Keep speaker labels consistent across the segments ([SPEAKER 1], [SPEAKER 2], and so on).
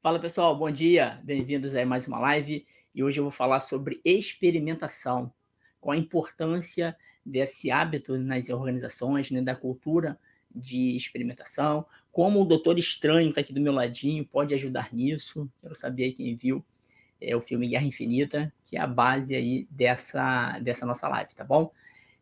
[SPEAKER 1] Fala pessoal, bom dia, bem-vindos a mais uma live e hoje eu vou falar sobre experimentação, com a importância desse hábito nas organizações, né, da cultura de experimentação, como o Doutor Estranho que está aqui do meu ladinho pode ajudar nisso. Quero saber quem viu é, o filme Guerra Infinita, que é a base aí dessa, dessa nossa live, tá bom?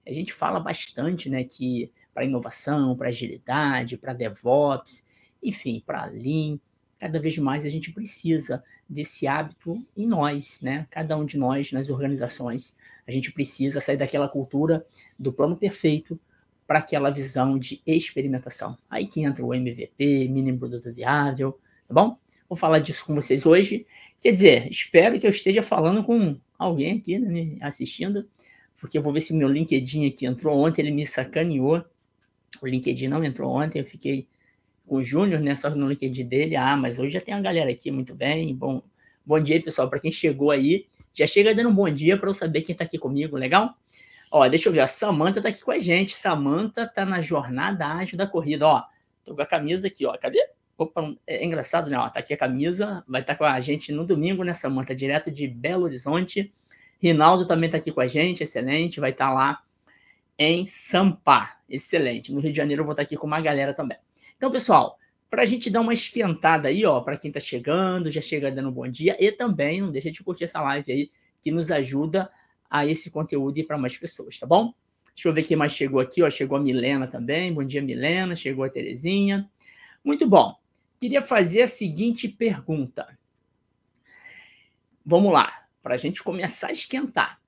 [SPEAKER 1] A gente fala bastante, né, que para inovação, para agilidade, para DevOps, enfim, para Lean, cada vez mais a gente precisa desse hábito em nós, né? Cada um de nós nas organizações, a gente precisa sair daquela cultura do plano perfeito para aquela visão de experimentação. Aí que entra o MVP, mínimo produto viável, tá bom? Vou falar disso com vocês hoje. Quer dizer, espero que eu esteja falando com alguém aqui né, me assistindo, porque eu vou ver se meu LinkedIn aqui entrou ontem, ele me sacaneou. O LinkedIn não entrou ontem, eu fiquei o Júnior, né? Só no LinkedIn dele. Ah, mas hoje já tem uma galera aqui, muito bem. Bom, bom dia, pessoal. Para quem chegou aí, já chega dando um bom dia para eu saber quem está aqui comigo, legal? Ó, deixa eu ver, a Samanta está aqui com a gente. Samanta está na jornada ágil da corrida, ó. Tô com a camisa aqui, ó. Cadê? Opa, é engraçado, né? Ó, tá aqui a camisa, vai estar tá com a gente no domingo, né, Samanta? Direto de Belo Horizonte. Rinaldo também está aqui com a gente, excelente, vai estar tá lá em Sampa, excelente. No Rio de Janeiro eu vou estar tá aqui com uma galera também. Então, pessoal, para a gente dar uma esquentada aí, ó, para quem está chegando, já chega dando um bom dia, e também não deixa de curtir essa live aí, que nos ajuda a esse conteúdo ir para mais pessoas, tá bom? Deixa eu ver quem mais chegou aqui, ó. Chegou a Milena também. Bom dia, Milena. Chegou a Terezinha. Muito bom. Queria fazer a seguinte pergunta. Vamos lá, para a gente começar a esquentar.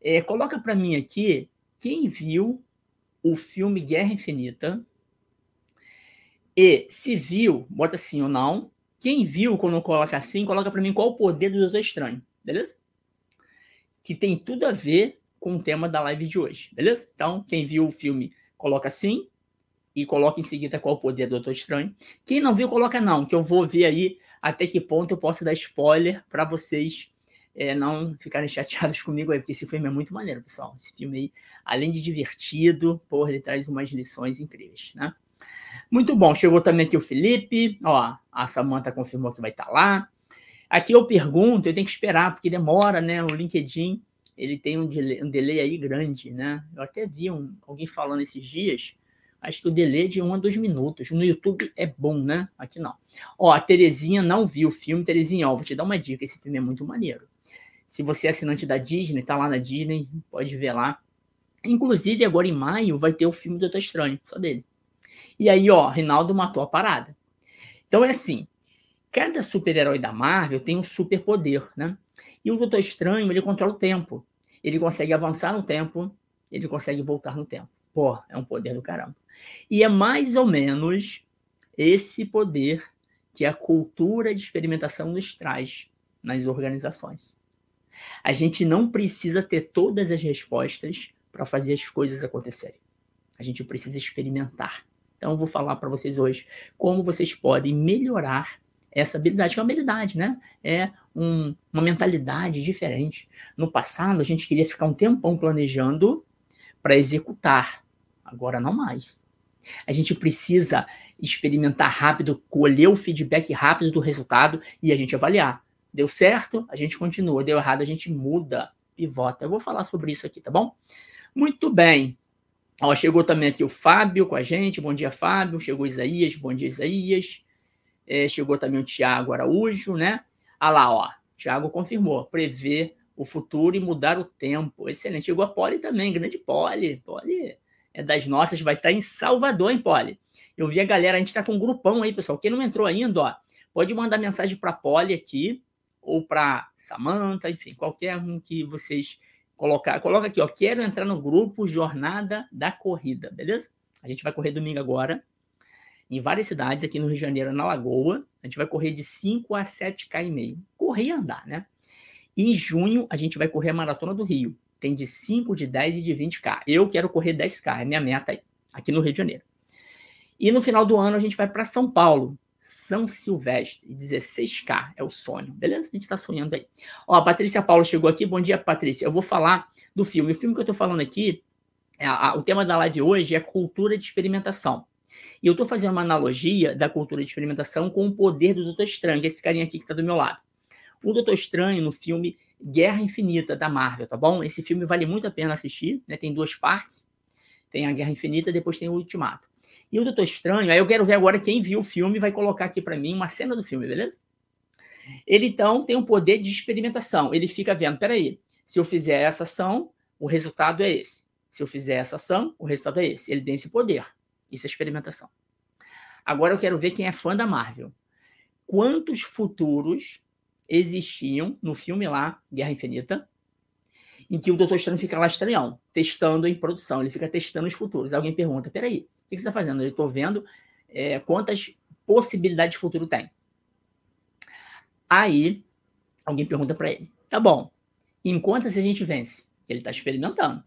[SPEAKER 1] É, coloca para mim aqui quem viu o filme Guerra Infinita e se viu, bota sim ou não. Quem viu, quando coloca assim, coloca para mim qual o poder do Doutor Estranho, beleza? Que tem tudo a ver com o tema da live de hoje, beleza? Então, quem viu o filme, coloca sim e coloca em seguida qual o poder do Doutor Estranho. Quem não viu, coloca não, que eu vou ver aí até que ponto eu posso dar spoiler para vocês é, não ficarem chateados comigo aí, porque esse filme é muito maneiro, pessoal. Esse filme aí, além de divertido, porra, ele traz umas lições incríveis, né? Muito bom. Chegou também aqui o Felipe. Ó, a Samanta confirmou que vai estar tá lá. Aqui eu pergunto, eu tenho que esperar, porque demora, né? O LinkedIn, ele tem um delay, um delay aí grande, né? Eu até vi um, alguém falando esses dias, acho que o delay é de um a dois minutos. No YouTube é bom, né? Aqui não. Ó, a Terezinha não viu o filme. Terezinha, ó, vou te dar uma dica, esse filme é muito maneiro. Se você é assinante da Disney, tá lá na Disney, pode ver lá. Inclusive, agora em maio vai ter o filme do Doutor Estranho, só dele. E aí, ó, Rinaldo matou a parada. Então é assim, cada super-herói da Marvel tem um superpoder, né? E o Doutor Estranho, ele controla o tempo. Ele consegue avançar no tempo, ele consegue voltar no tempo. Pô, é um poder do caramba. E é mais ou menos esse poder que a cultura de experimentação nos traz nas organizações. A gente não precisa ter todas as respostas para fazer as coisas acontecerem. A gente precisa experimentar. Então, vou falar para vocês hoje como vocês podem melhorar essa habilidade, que é uma habilidade, né? É um, uma mentalidade diferente. No passado, a gente queria ficar um tempão planejando para executar. Agora, não mais. A gente precisa experimentar rápido, colher o feedback rápido do resultado e a gente avaliar. Deu certo, a gente continua. Deu errado, a gente muda, pivota. Eu vou falar sobre isso aqui, tá bom? Muito bem. Ó, chegou também aqui o Fábio com a gente. Bom dia, Fábio. Chegou Isaías. Bom dia, Isaías. É, chegou também o Tiago Araújo, né? Ah lá, ó. Tiago confirmou. Prever o futuro e mudar o tempo. Excelente. Chegou a Poli também. Grande Poli. Poli é das nossas. Vai estar em Salvador, hein, Poli? Eu vi a galera. A gente está com um grupão aí, pessoal. Quem não entrou ainda, ó, pode mandar mensagem para Poli aqui ou para Samanta, enfim, qualquer um que vocês colocar, coloca aqui, ó, quero entrar no grupo Jornada da Corrida, beleza? A gente vai correr domingo agora, em várias cidades aqui no Rio de Janeiro, na Lagoa. A gente vai correr de 5 a 7k e meio. Correr e andar, né? E em junho a gente vai correr a Maratona do Rio. Tem de 5, de 10 e de 20k. Eu quero correr 10k, é minha meta aí, aqui no Rio de Janeiro. E no final do ano a gente vai para São Paulo, são Silvestre, 16K, é o sonho, beleza? A gente tá sonhando aí. Ó, a Patrícia Paulo chegou aqui, bom dia, Patrícia. Eu vou falar do filme. O filme que eu tô falando aqui, é a, o tema da live hoje é cultura de experimentação. E eu estou fazendo uma analogia da cultura de experimentação com o poder do Doutor Estranho, que é esse carinha aqui que está do meu lado. O Doutor Estranho, no filme Guerra Infinita, da Marvel, tá bom? Esse filme vale muito a pena assistir, né? Tem duas partes. Tem a Guerra Infinita, depois tem o Ultimato. E o Doutor Estranho, aí eu quero ver agora quem viu o filme vai colocar aqui para mim uma cena do filme, beleza? Ele então tem um poder de experimentação. Ele fica vendo, peraí, se eu fizer essa ação, o resultado é esse. Se eu fizer essa ação, o resultado é esse. Ele tem esse poder. Isso é experimentação. Agora eu quero ver quem é fã da Marvel. Quantos futuros existiam no filme lá, Guerra Infinita, em que o Doutor Estranho fica lá estranhão, testando em produção. Ele fica testando os futuros. Alguém pergunta: peraí, que você está fazendo? Eu estou vendo é, quantas possibilidades de futuro tem. Aí, alguém pergunta para ele: tá bom, em quantas a gente vence? Ele está experimentando.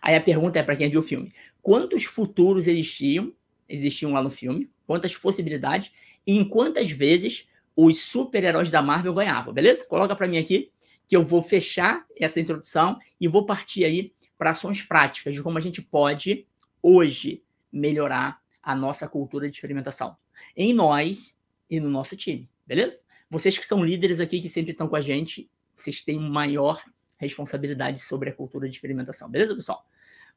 [SPEAKER 1] Aí a pergunta é para quem viu o filme: quantos futuros existiam, existiam lá no filme? Quantas possibilidades? E em quantas vezes os super-heróis da Marvel ganhavam? Beleza? Coloca para mim aqui que eu vou fechar essa introdução e vou partir aí para ações práticas de como a gente pode hoje melhorar a nossa cultura de experimentação em nós e no nosso time, beleza? Vocês que são líderes aqui que sempre estão com a gente, vocês têm maior responsabilidade sobre a cultura de experimentação. Beleza, pessoal?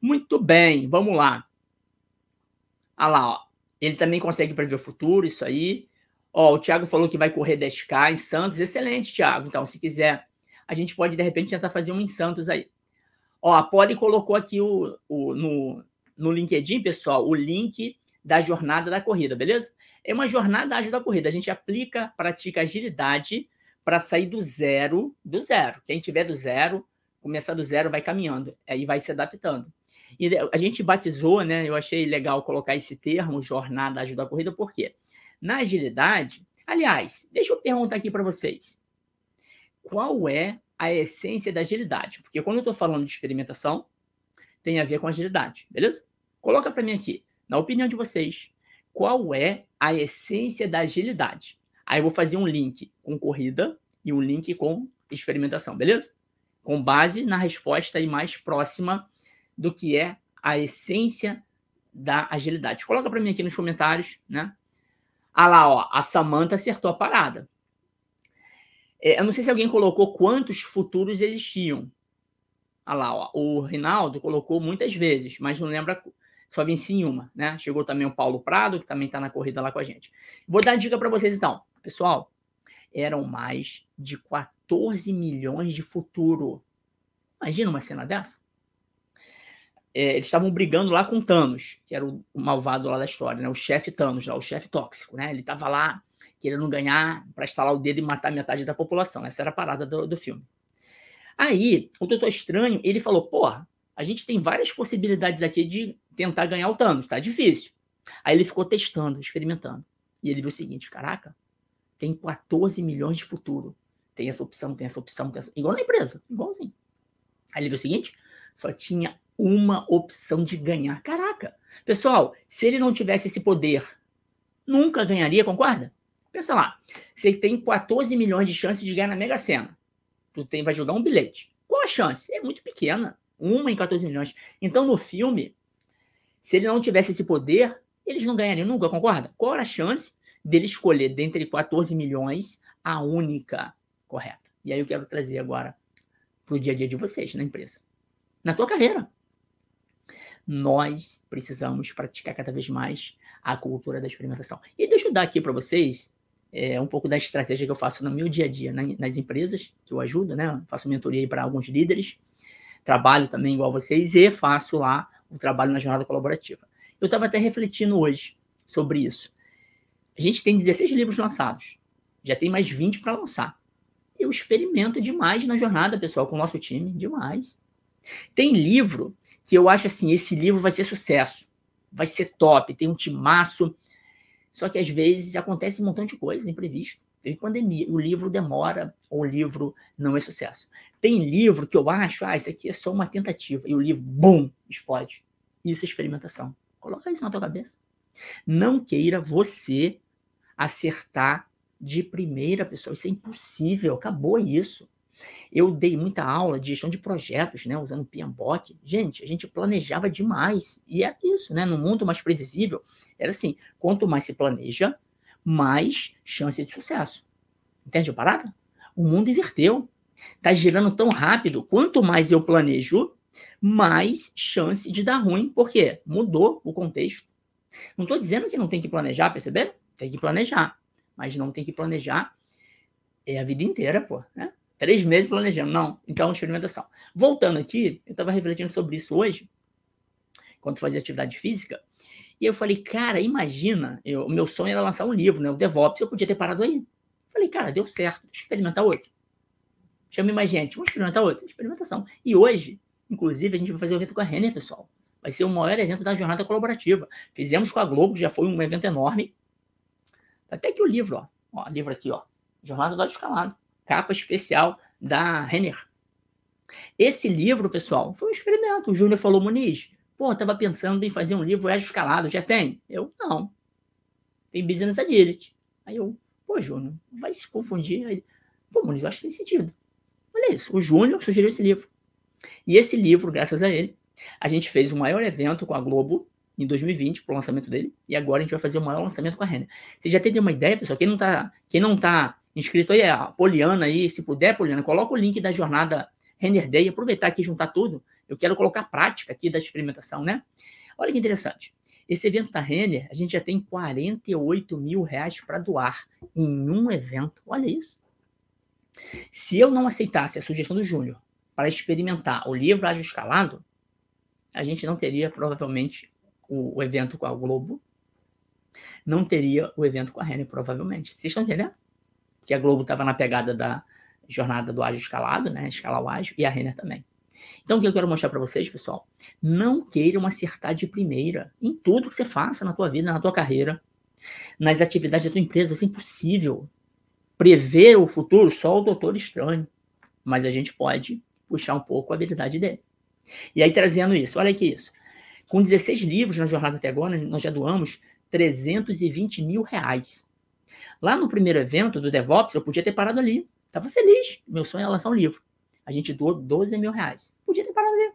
[SPEAKER 1] Muito bem, vamos lá. Ah lá, ó. Ele também consegue prever o futuro, isso aí. Ó, o Thiago falou que vai correr 10K em Santos. Excelente, Thiago. Então, se quiser, a gente pode, de repente, tentar fazer um em Santos aí. Ó, a Polly colocou aqui o, o, no, no LinkedIn, pessoal, o link da jornada da corrida, beleza? É uma jornada ágil da corrida. A gente aplica, pratica agilidade para sair do zero, do zero. Quem tiver do zero, começar do zero, vai caminhando, aí vai se adaptando. E a gente batizou, né? Eu achei legal colocar esse termo, jornada ágil da corrida, por quê? Na agilidade, aliás, deixa eu perguntar aqui para vocês. Qual é a essência da agilidade? Porque quando eu estou falando de experimentação, tem a ver com agilidade, beleza? Coloca para mim aqui, na opinião de vocês, qual é a essência da agilidade? Aí eu vou fazer um link com corrida e um link com experimentação, beleza? Com base na resposta aí mais próxima do que é a essência da agilidade. Coloca para mim aqui nos comentários, né? Ah lá, ó, a Samantha acertou a parada. É, eu não sei se alguém colocou quantos futuros existiam. Ah lá, ó, o Rinaldo colocou muitas vezes, mas não lembra, só venci em uma, né? Chegou também o Paulo Prado, que também está na corrida lá com a gente. Vou dar dica para vocês então. Pessoal, eram mais de 14 milhões de futuro. Imagina uma cena dessa? É, eles estavam brigando lá com Thanos, que era o, malvado lá da história, né? O chefe Thanos, lá, o chefe tóxico, né? Ele estava lá querendo ganhar para estalar o dedo e matar metade da população. Essa era a parada do, do filme. Aí, o Doutor Estranho, ele falou: porra, a gente tem várias possibilidades aqui de tentar ganhar o Thanos, tá difícil. Aí ele ficou testando, experimentando. E ele viu o seguinte: caraca, tem 14 milhões de futuro. Tem essa opção, tem essa opção, tem essa... igual na empresa, igualzinho. Aí ele viu o seguinte: só tinha uma opção de ganhar. Caraca! Pessoal, se ele não tivesse esse poder, nunca ganharia, concorda? Pensa lá, você tem 14 milhões de chances de ganhar na Mega Sena. Tu tem, vai jogar um bilhete. Qual a chance? É muito pequena. Uma em 14 milhões. Então, no filme, se ele não tivesse esse poder, eles não ganhariam nunca, concorda? Qual era a chance dele escolher dentre 14 milhões a única correta. E aí eu quero trazer agora para o dia a dia de vocês na empresa. Na tua carreira. Nós precisamos praticar cada vez mais a cultura da experimentação. E deixa eu dar aqui para vocês é, um pouco da estratégia que eu faço no meu dia a dia, né, nas empresas que eu ajudo, né? Faço mentoria para alguns líderes, trabalho também igual vocês e faço lá o trabalho na jornada colaborativa. Eu estava até refletindo hoje sobre isso. A gente tem 16 livros lançados. Já tem mais 20 para lançar. Eu experimento demais na jornada, pessoal, com o nosso time. Demais. Tem livro que eu acho assim: esse livro vai ser sucesso. Vai ser top. Tem um timaço. Só que às vezes acontece um montão de coisas imprevisto. Teve pandemia, o livro demora, ou o livro não é sucesso. Tem livro que eu acho, ah, isso aqui é só uma tentativa, e o livro, bum, explode. Isso é experimentação. Coloca isso na tua cabeça. Não queira você acertar de primeira, pessoal. Isso é impossível. Acabou isso. Eu dei muita aula de gestão de projetos, né, usando PMBOK. Gente, a gente planejava demais. E é isso, né? No mundo mais previsível, era assim: quanto mais se planeja, mais chance de sucesso. Entende a parada? O mundo inverteu. Está girando tão rápido. Quanto mais eu planejo, mais chance de dar ruim. Por quê? Mudou o contexto. Não estou dizendo que não tem que planejar, perceberam? Tem que planejar. Mas não tem que planejar é a vida inteira, pô. Né? Três meses planejando. Não. Então, experimentação. Voltando aqui, eu estava refletindo sobre isso hoje, quando fazia atividade física. E eu falei, cara, imagina, o meu sonho era lançar um livro, né? O DevOps, eu podia ter parado aí. Falei, cara, deu certo, deixa eu experimentar outro. Chama mais gente, vamos experimentar outro. Experimentação. E hoje, inclusive, a gente vai fazer um evento com a Renner, pessoal. Vai ser o maior evento da jornada colaborativa. Fizemos com a Globo, já foi um evento enorme. Tá até aqui o livro, ó. ó livro aqui, ó. Jornada do Escalado. Capa especial da Renner. Esse livro, pessoal, foi um experimento. O Júnior falou, Muniz, pô, tava pensando em fazer um livro ágil escalado, já tem? Eu, não. Tem Business Agility. Aí eu, pô, Júnior, vai se confundir. Aí, pô, Muniz, eu acho que tem sentido. Olha isso, o Júnior sugeriu esse livro. E esse livro, graças a ele, a gente fez o maior evento com a Globo em 2020 para o lançamento dele, e agora a gente vai fazer o maior lançamento com a Renner. Você já teve uma ideia, pessoal? Quem não tá, quem não tá inscrito aí, é a Poliana aí, se puder, Poliana, coloca o link da jornada Renner Day, aproveitar aqui e juntar tudo. Eu quero colocar prática aqui da experimentação, né? Olha que interessante. Esse evento da Renner, a gente já tem 48 mil reais para doar em um evento. Olha isso. Se eu não aceitasse a sugestão do Júnior para experimentar o livro Ágil Escalado, a gente não teria provavelmente o, o evento com a Globo, não teria o evento com a Renner, provavelmente. Vocês estão entendendo? Que a Globo estava na pegada da jornada do ágil escalado, né? Escalar o ágil, e a Renner também. Então, o que eu quero mostrar para vocês, pessoal? Não queiram acertar de primeira em tudo que você faça na tua vida, na tua carreira, nas atividades da tua empresa. Isso é impossível. Prever o futuro, só o doutor estranho. Mas a gente pode puxar um pouco a habilidade dele. E aí, trazendo isso, olha aqui isso. Com 16 livros na jornada até agora, nós já doamos 320 mil reais. Lá no primeiro evento do DevOps, eu podia ter parado ali. Estava feliz. Meu sonho era lançar um livro. A gente doou 12 mil reais. Podia ter parado ali.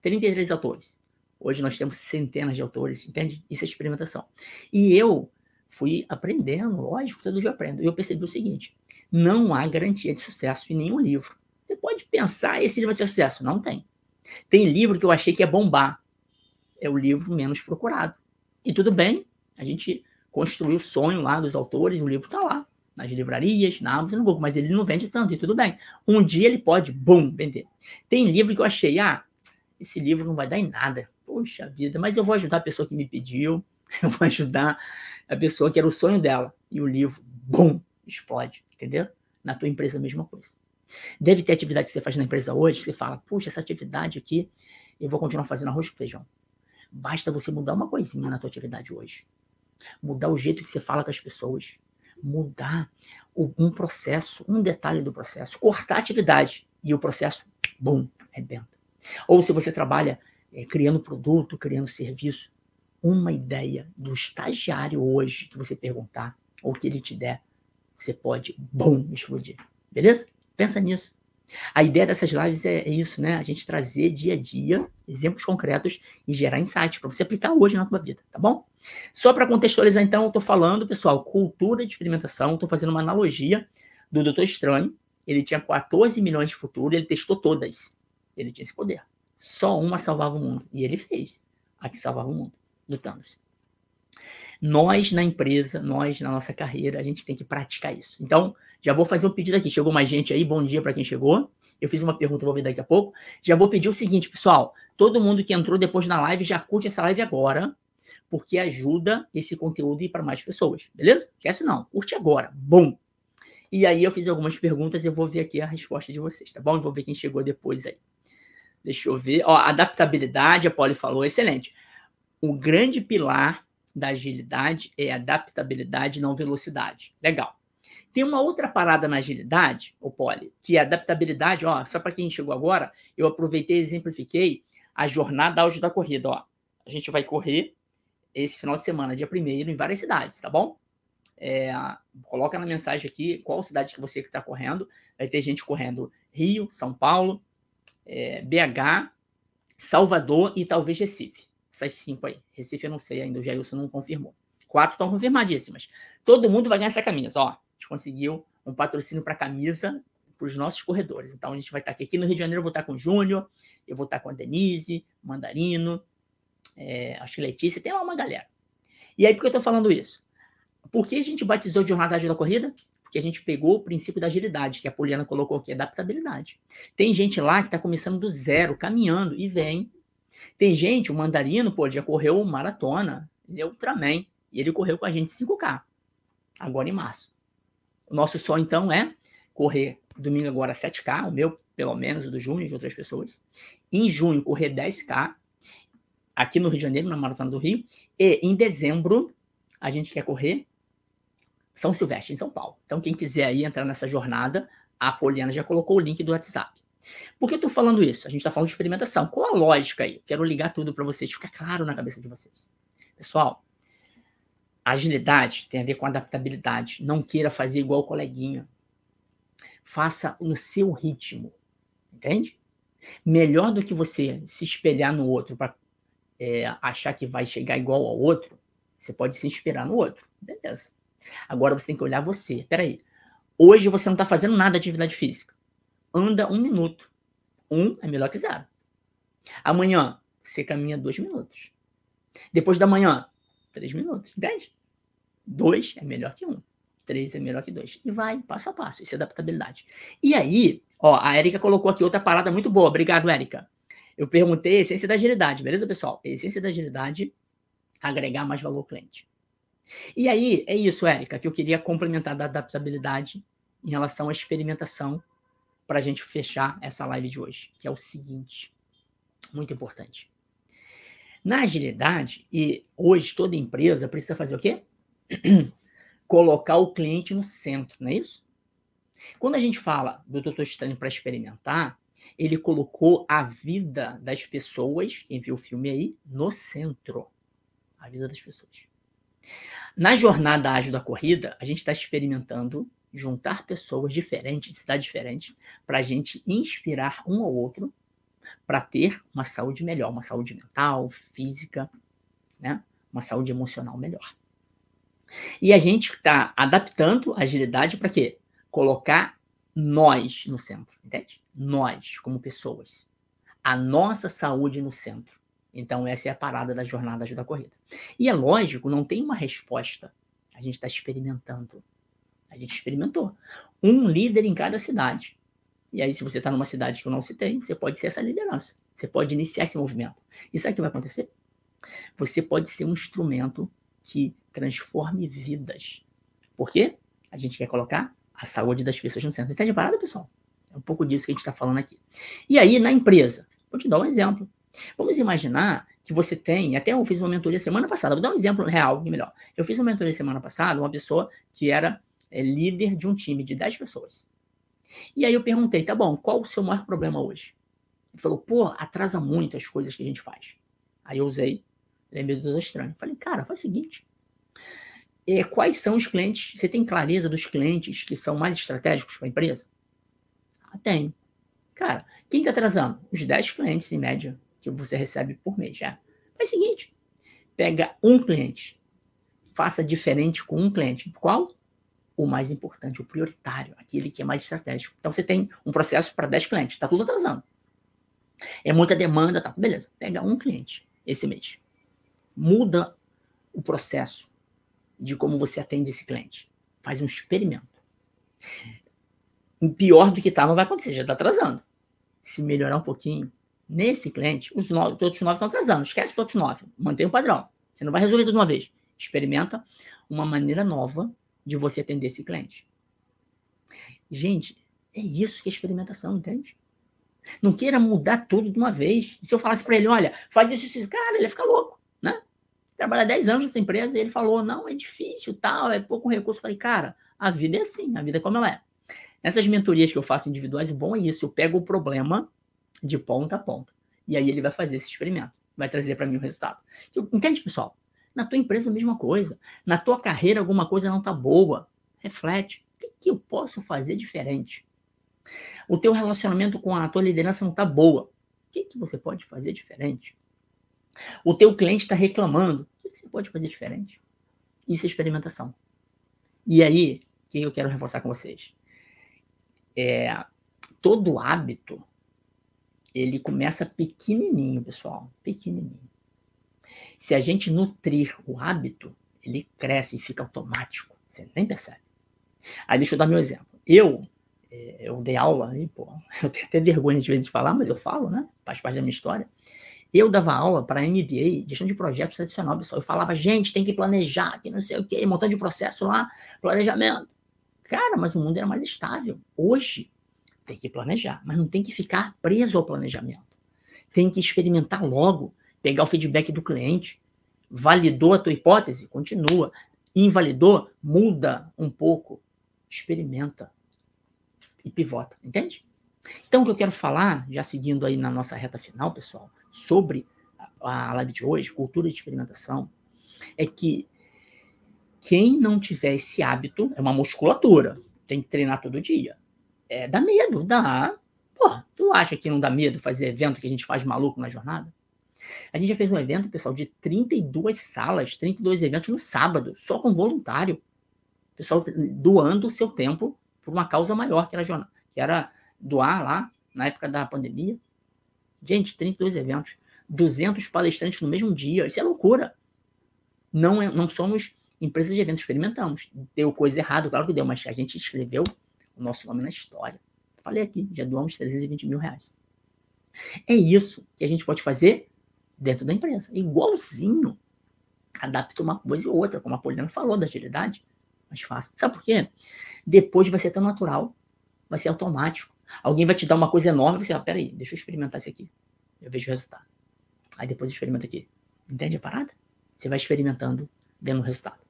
[SPEAKER 1] 33 autores. Hoje nós temos centenas de autores, entende? Isso é experimentação. E eu fui aprendendo, lógico, todo dia eu aprendo. E eu percebi o seguinte: não há garantia de sucesso em nenhum livro. Você pode pensar, esse livro vai ser sucesso. Não tem. Tem livro que eu achei que ia bombar. É o livro menos procurado. E tudo bem, a gente construiu o sonho lá dos autores, o livro está lá, nas livrarias, na Amazon, no Google, mas ele não vende tanto, e tudo bem. Um dia ele pode, bum, vender. Tem livro que eu achei, ah, esse livro não vai dar em nada. Poxa vida, mas eu vou ajudar a pessoa que me pediu, eu vou ajudar a pessoa que era o sonho dela. E o livro, bum, explode, entendeu? Na tua empresa a mesma coisa. Deve ter atividade que você faz na empresa hoje, que você fala, puxa, essa atividade aqui, eu vou continuar fazendo arroz com feijão. Basta você mudar uma coisinha na tua atividade hoje. Mudar o jeito que você fala com as pessoas. Mudar um processo, um detalhe do processo. Cortar a atividade e o processo, bum, rebenta. Ou se você trabalha é, criando produto, criando serviço, uma ideia do estagiário hoje que você perguntar, ou que ele te der, você pode, bum, explodir. Beleza? Pensa nisso. A ideia dessas lives é, é, isso, né? A gente trazer dia a dia exemplos concretos e gerar insights para você aplicar hoje na tua vida, tá bom? Só para contextualizar, então, eu estou falando, pessoal, cultura de experimentação, estou fazendo uma analogia do Doutor Estranho. Ele tinha 14 milhões de futuro, ele testou todas. Ele tinha esse poder. Só uma salvava o mundo. E ele fez. A que salvava o mundo, do Thanos. Nós, na empresa, nós, na nossa carreira, a gente tem que praticar isso. Então, já vou fazer um pedido aqui. Chegou mais gente aí, bom dia para quem chegou. Eu fiz uma pergunta, vou ver daqui a pouco. Já vou pedir o seguinte, pessoal. Todo mundo que entrou depois na live, já curte essa live agora, porque ajuda esse conteúdo a ir para mais pessoas, beleza? Esquece não, curte agora. Bom. E aí eu fiz algumas perguntas e eu vou ver aqui a resposta de vocês, tá bom? Vou ver quem chegou depois aí. Deixa eu ver. Ó, adaptabilidade, a Polly falou, excelente. O grande pilar da agilidade é adaptabilidade, não velocidade. Legal. Tem uma outra parada na agilidade, o Poli, que é adaptabilidade. Ó, só para quem chegou agora, eu aproveitei e exemplifiquei a jornada áudio da corrida. Ó, a gente vai correr esse final de semana, dia primeiro, em várias cidades, tá bom? É, coloca na mensagem aqui qual cidade que você está correndo. Vai ter gente correndo Rio, São Paulo, é, BH, Salvador e talvez Recife. Essas cinco aí. Recife eu não sei ainda, o Jailson não confirmou. Quatro estão confirmadíssimas. Todo mundo vai ganhar essa camisa. Ó, a gente conseguiu um patrocínio para camisa para os nossos corredores. Então a gente vai estar aqui. Aqui no Rio de Janeiro eu vou estar com o Júnior, eu vou estar com a Denise, Mandarino, é, acho que Letícia, tem lá uma galera. E aí por que eu estou falando isso? Por que a gente batizou de Jornada da Corrida? Porque a gente pegou o princípio da agilidade, que a Poliana colocou aqui, adaptabilidade. Tem gente lá que está começando do zero, caminhando, e vem. Tem gente, o Mandarino, pô, já correu maratona, ele é Ultraman, e ele correu com a gente 5K, agora em março. O nosso sonho, então, é correr domingo agora 7K, o meu, pelo menos, o do Júnior e de outras pessoas. Em junho, correr 10K, aqui no Rio de Janeiro, na Maratona do Rio. E em dezembro, a gente quer correr São Silvestre, em São Paulo. Então, quem quiser aí entrar nessa jornada, a Poliana já colocou o link do WhatsApp. Por que eu estou falando isso? A gente está falando de experimentação. Qual a lógica aí? Quero ligar tudo para vocês, ficar claro na cabeça de vocês. Pessoal, agilidade tem a ver com adaptabilidade. Não queira fazer igual o coleguinha. Faça no seu ritmo. Entende? Melhor do que você se espelhar no outro para é, achar que vai chegar igual ao outro, você pode se inspirar no outro. Beleza. Agora você tem que olhar você. Peraí. Hoje você não está fazendo nada de atividade física. Anda um minuto. Um é melhor que zero. Amanhã, você caminha dois minutos. Depois da manhã, três minutos. Entende? Dois é melhor que um. Três é melhor que dois. E vai, passo a passo. Isso é adaptabilidade. E aí, ó, a Erika colocou aqui outra parada muito boa. Obrigado, Erika. Eu perguntei a essência da agilidade, beleza, pessoal? A essência da agilidade, agregar mais valor ao cliente. E aí, é isso, Érica, que eu queria complementar da adaptabilidade em relação à experimentação para a gente fechar essa live de hoje, que é o seguinte, muito importante. Na agilidade, e hoje toda empresa precisa fazer o quê? Colocar o cliente no centro, não é isso? Quando a gente fala do Doutor Estranho para experimentar, ele colocou a vida das pessoas, quem viu o filme aí, no centro. A vida das pessoas. Na jornada ágil da corrida, a gente está experimentando juntar pessoas diferentes, de cidade diferente, para a gente inspirar um ao outro para ter uma saúde melhor, uma saúde mental, física, né? uma saúde emocional melhor. E a gente está adaptando a agilidade para quê? Colocar nós no centro, entende? Nós, como pessoas. A nossa saúde no centro. Então, essa é a parada da jornada da corrida. E é lógico, não tem uma resposta. A gente está experimentando. A gente experimentou. Um líder em cada cidade. E aí, se você está numa cidade que eu não citei, você pode ser essa liderança. Você pode iniciar esse movimento. E sabe o que vai acontecer? Você pode ser um instrumento que transforme vidas. Por quê? A gente quer colocar a saúde das pessoas no centro. Está de parada, pessoal? É um pouco disso que a gente está falando aqui. E aí, na empresa, vou te dar um exemplo. Vamos imaginar que você tem, até eu fiz uma mentoria semana passada, vou dar um exemplo real, melhor. Eu fiz uma mentoria semana passada, uma pessoa que era é, líder de um time de 10 pessoas. E aí eu perguntei, tá bom, qual o seu maior problema hoje? Ele falou, pô, atrasa muito as coisas que a gente faz. Aí eu usei, lembrei do estranho. Falei, cara, faz o seguinte, é, quais são os clientes? Você tem clareza dos clientes que são mais estratégicos para a empresa? Ah, tem. Cara, quem está atrasando? Os 10 clientes, em média, que você recebe por mês. Já. Faz o seguinte: pega um cliente, faça diferente com um cliente. Qual? O mais importante, o prioritário, aquele que é mais estratégico. Então você tem um processo para 10 clientes, está tudo atrasando. É muita demanda, tá? Beleza. Pega um cliente esse mês. Muda o processo de como você atende esse cliente. Faz um experimento. Pior do que tá, não vai acontecer, já está atrasando. Se melhorar um pouquinho, nesse cliente, os, nove, os outros nove estão atrasando. Esquece os outros nove. Mantém o padrão. Você não vai resolver tudo de uma vez. Experimenta uma maneira nova de você atender esse cliente. Gente, é isso que é experimentação, entende? Não queira mudar tudo de uma vez. E se eu falasse para ele, olha, faz isso, isso, cara, ele ia ficar louco, né? trabalha 10 anos nessa empresa e ele falou: não, é difícil, tal, é pouco recurso. Eu falei, cara, a vida é assim, a vida é como ela é. Nessas mentorias que eu faço individuais, bom é isso, eu pego o problema de ponta a ponta. E aí ele vai fazer esse experimento, vai trazer para mim o resultado. Entende, pessoal? Na tua empresa, a mesma coisa. Na tua carreira, alguma coisa não está boa. Reflete. O que, que eu posso fazer diferente? O teu relacionamento com a tua liderança não está boa. O que, que você pode fazer diferente? O teu cliente está reclamando. O que você pode fazer diferente? Isso é experimentação. E aí, o que eu quero reforçar com vocês? É, todo hábito, ele começa pequenininho, pessoal. Pequenininho. Se a gente nutrir o hábito, ele cresce e fica automático. Você nem percebe. Aí deixa eu dar meu exemplo. Eu, é, eu dei aula, aí, pô, eu tenho até vergonha de vezes de falar, mas eu falo, né? Faz parte da minha história. Eu dava aula para MBA, gestão de projetos tradicional, pessoal. Eu falava, gente, tem que planejar, que não sei o quê, montão de processo lá, planejamento. Cara, mas o mundo era mais estável. Hoje, tem que planejar, mas não tem que ficar preso ao planejamento. Tem que experimentar logo, pegar o feedback do cliente. Validou a tua hipótese? Continua. Invalidou? Muda um pouco. Experimenta. E pivota, entende? Então, o que eu quero falar, já seguindo aí na nossa reta final, pessoal, sobre a live de hoje, cultura de experimentação, é que quem não tiver esse hábito, é uma musculatura, tem que treinar todo dia. É, dá medo, dá. Pô, tu acha que não dá medo fazer evento que a gente faz maluco na jornada? A gente já fez um evento, pessoal, de 32 salas, 32 eventos no sábado, só com voluntário. Pessoal doando o seu tempo por uma causa maior, que era, que era doar lá, na época da pandemia. Gente, 32 eventos, 200 palestrantes no mesmo dia, isso é loucura. Não, é, não somos empresas de eventos, experimentamos. Deu coisa errada, claro que deu, mas a gente escreveu o nosso nome na história. Falei aqui, já doamos 320 mil reais. É isso que a gente pode fazer dentro da empresa. Igualzinho. Adapta uma coisa e outra, como a Poliana falou da agilidade. Mais fácil. Sabe por quê? Depois vai ser tão natural, vai ser automático. Alguém vai te dar uma coisa enorme e você, ah, peraí, deixa eu experimentar isso aqui. Eu vejo o resultado. Aí depois experimenta aqui. Entende a parada? Você vai experimentando, vendo o resultado.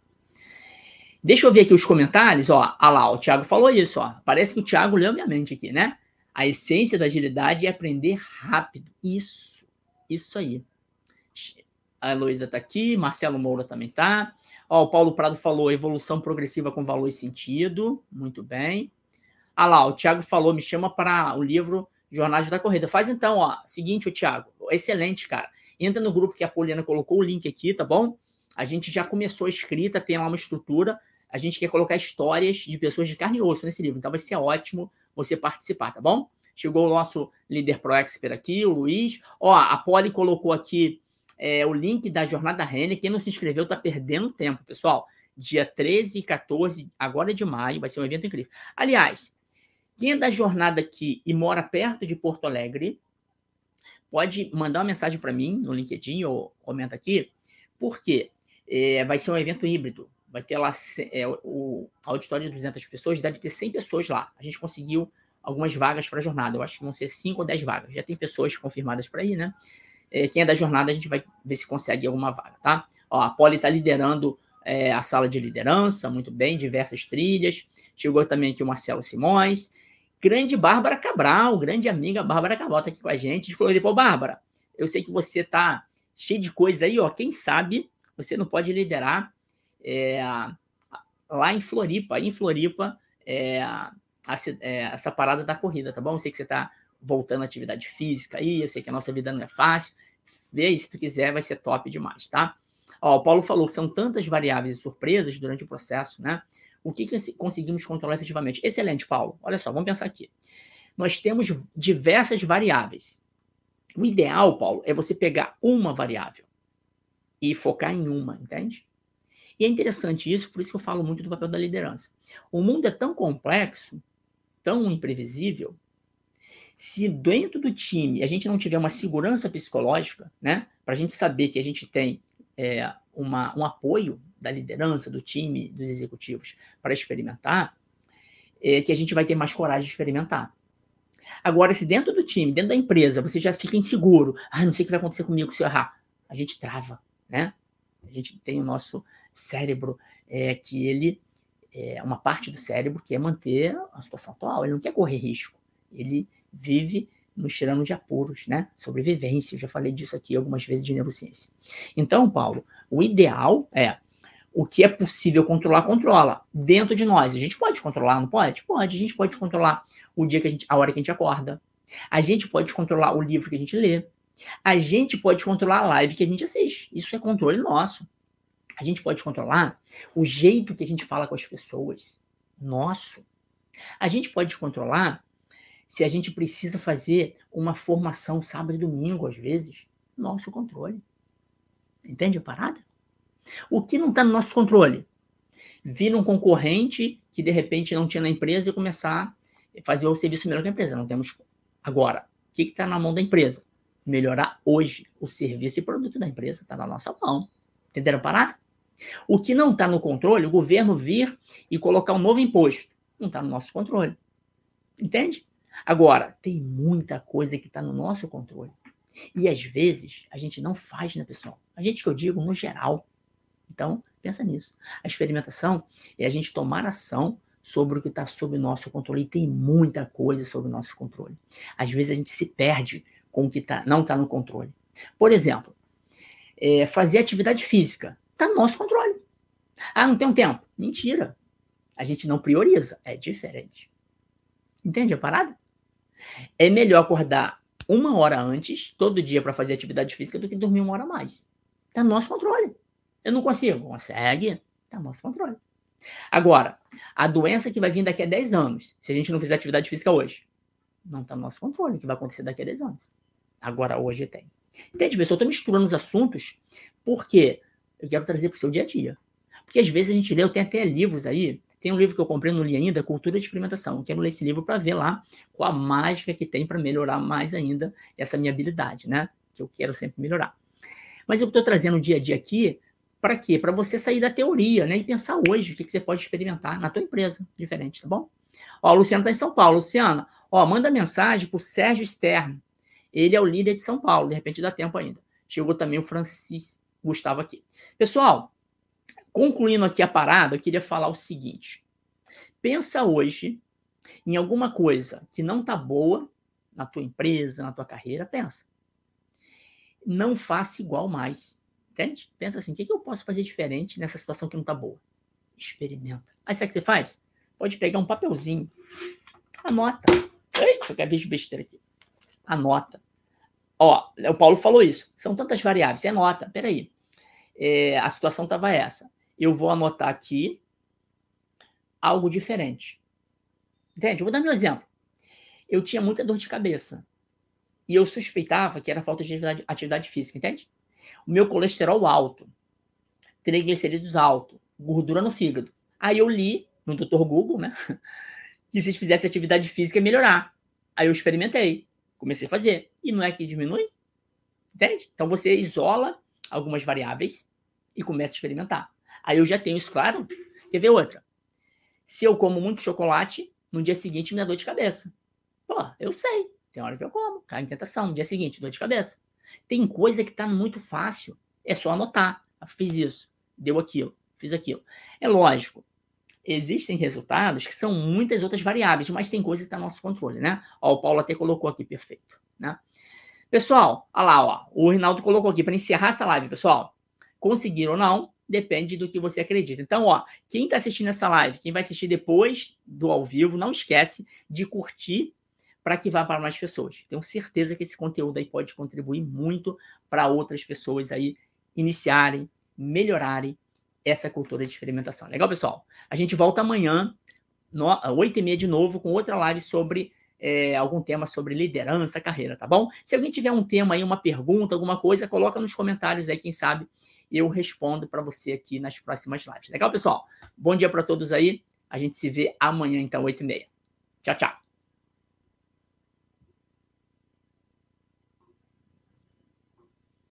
[SPEAKER 1] Deixa eu ver aqui os comentários, ó. Ah lá, o Thiago falou isso, ó. Parece que o Thiago leu minha mente aqui, né? A essência da agilidade é aprender rápido. Isso, isso aí. A Heloísa tá aqui, Marcelo Moura também tá. Ó, o Paulo Prado falou evolução progressiva com valor e sentido. Muito bem. Ah lá, o Thiago falou, me chama para o livro Jornada da Corrida. Faz então, ó, seguinte, o Thiago, excelente, cara. Entra no grupo que a Poliana colocou o link aqui, tá bom? A gente já começou a escrita, tem lá uma estrutura. A gente quer colocar histórias de pessoas de carne e osso nesse livro. Então vai ser ótimo você participar, tá bom? Chegou o nosso líder Pro Expert aqui, o Luiz. Ó, a Poli colocou aqui é, o link da Jornada Renner. Quem não se inscreveu tá perdendo tempo, pessoal. Dia 13 e 14, agora de maio, vai ser um evento incrível. Aliás, quem é da jornada aqui e mora perto de Porto Alegre, pode mandar uma mensagem para mim no LinkedIn ou comenta aqui, porque é, vai ser um evento híbrido. Vai ter lá é, o auditório de 200 pessoas, deve ter 100 pessoas lá. A gente conseguiu algumas vagas para a jornada. Eu acho que vão ser 5 ou 10 vagas. Já tem pessoas confirmadas para ir, né? É, quem é da jornada, a gente vai ver se consegue alguma vaga, tá? Ó, a Poli está liderando é, a sala de liderança, muito bem, diversas trilhas. Chegou também aqui o Marcelo Simões grande Bárbara Cabral, grande amiga Bárbara Cabral tá aqui com a gente. De Floripa, Bárbara, eu sei que você tá cheio de coisas aí, ó. Quem sabe você não pode liderar é, lá em Floripa, em Floripa, é, a, é, essa parada da corrida, tá bom? Eu sei que você tá voltando à atividade física aí, eu sei que a nossa vida não é fácil. Vê aí, se tu quiser, vai ser top demais, tá? Ó, o Paulo falou que são tantas variáveis e surpresas durante o processo, né? O que, que conseguimos controlar efetivamente? Excelente, Paulo. Olha só, vamos pensar aqui. Nós temos diversas variáveis. O ideal, Paulo, é você pegar uma variável e focar em uma, entende? E é interessante isso, por isso que eu falo muito do papel da liderança. O mundo é tão complexo, tão imprevisível, se dentro do time a gente não tiver uma segurança psicológica, né, para a gente saber que a gente tem é, uma, um apoio da liderança, do time, dos executivos para experimentar, é que a gente vai ter mais coragem de experimentar. Agora, se dentro do time, dentro da empresa, você já fica inseguro, ah, não sei o que vai acontecer comigo se eu errar, a gente trava, né? A gente tem o nosso cérebro é, que ele é uma parte do cérebro que é manter a situação atual, ele não quer correr risco, ele vive nos tirando de apuros, né? Sobrevivência, eu já falei disso aqui algumas vezes de neurociência. Então, Paulo, o ideal é o que é possível controlar, controla dentro de nós. A gente pode controlar, não pode? Pode. A gente pode controlar o dia que a gente, a hora que a gente acorda. A gente pode controlar o livro que a gente lê. A gente pode controlar a live que a gente assiste. Isso é controle nosso. A gente pode controlar o jeito que a gente fala com as pessoas. Nosso. A gente pode controlar se a gente precisa fazer uma formação sábado e domingo, às vezes. Nosso controle. Entende a parada? O que não está no nosso controle? Vir um concorrente que de repente não tinha na empresa e começar a fazer o serviço melhor que a empresa. Não temos. Agora, o que está na mão da empresa? Melhorar hoje o serviço e produto da empresa. Está na nossa mão. Entenderam a parada? O que não está no controle, o governo vir e colocar um novo imposto. Não está no nosso controle. Entende? Agora, tem muita coisa que está no nosso controle. E às vezes a gente não faz, né, pessoal? A gente que eu digo no geral. Então, pensa nisso. A experimentação é a gente tomar ação sobre o que está sob nosso controle. E tem muita coisa sob nosso controle. Às vezes a gente se perde com o que tá, não está no controle. Por exemplo, é, fazer atividade física está no nosso controle. Ah, não tem um tempo. Mentira. A gente não prioriza. É diferente. Entende a parada? É melhor acordar uma hora antes, todo dia, para fazer atividade física, do que dormir uma hora a mais. No nosso controle. Eu não consigo. Consegue. No nosso controle. Agora, a doença que vai vir daqui a 10 anos, se a gente não fizer atividade física hoje, não está no nosso controle o que vai acontecer daqui a 10 anos. Agora, hoje tem. Entende, pessoal? Eu estou misturando os assuntos porque eu quero trazer para o seu dia a dia. Porque às vezes a gente lê, eu tenho até livros aí, tem um livro que eu comprei, não li ainda, Cultura de Experimentação. Eu quero ler esse livro para ver lá qual a mágica que tem para melhorar mais ainda essa minha habilidade, né? Que eu quero sempre melhorar. Mas eu estou trazendo o dia a dia aqui para quê? Para você sair da teoria, né? E pensar hoje o que, que você pode experimentar na tua empresa, diferente, tá bom? Ó, o Luciano está em São Paulo. Luciana, ó, manda mensagem para o Sérgio Stern. Ele é o líder de São Paulo, de repente dá tempo ainda. Chegou também o Francis Gustavo aqui. Pessoal, concluindo aqui a parada, eu queria falar o seguinte. Pensa hoje em alguma coisa que não tá boa na tua empresa, na tua carreira, pensa. Não faça igual mais. Entende? Pensa assim, o que, que eu posso fazer diferente nessa situação que não tá boa? Experimenta. Aí sabe o que você faz? Pode pegar um papelzinho, anota. Eita, eu vejo besteira aqui. Anota. Ó, o Paulo falou isso. São tantas variáveis. Você anota. Peraí. É, a situação estava essa. Eu vou anotar aqui algo diferente. Entende? Eu vou dar meu exemplo. Eu tinha muita dor de cabeça. E eu suspeitava que era falta de atividade, atividade física, entende? o meu colesterol alto, triglicerídeos alto, gordura no fígado. Aí eu li no Dr. Google, né? Que se fizesse atividade física ia melhorar. Aí eu experimentei, comecei a fazer. E não é que diminui? Entende? Então você isola algumas variáveis e começa a experimentar. Aí eu já tenho isso claro. Quer ver outra? Se eu como muito chocolate, no dia seguinte me dá dor de cabeça. Pô, eu sei. Tem hora que eu como, cai em tentação. No dia seguinte, dor de cabeça. Tem coisa que está muito fácil. É só anotar. Fiz isso, deu aquilo, fiz aquilo. É lógico. Existem resultados que são muitas outras variáveis, mas tem coisa que está no nosso controle, né? Ó, o Paulo até colocou aqui, perfeito, né? Pessoal, olha lá, ó, o Rinaldo colocou aqui para encerrar essa live, pessoal. Conseguir ou não, depende do que você acredita. Então, ó, quem está assistindo essa live, quem vai assistir depois do ao vivo, não esquece de curtir para que vá para mais pessoas. Tenho certeza que esse conteúdo aí pode contribuir muito para outras pessoas aí iniciarem, melhorarem essa cultura de experimentação. Legal, pessoal? A gente volta amanhã, no, 8 e meia de novo, com outra live sobre é, algum tema sobre liderança, carreira, tá bom? Se alguém tiver um tema aí, uma pergunta, alguma coisa, coloca nos comentários aí, quem sabe eu respondo para você aqui nas próximas lives. Legal, pessoal? Bom dia para todos aí. A gente se vê amanhã, então, 8 e meia. Tchau, tchau.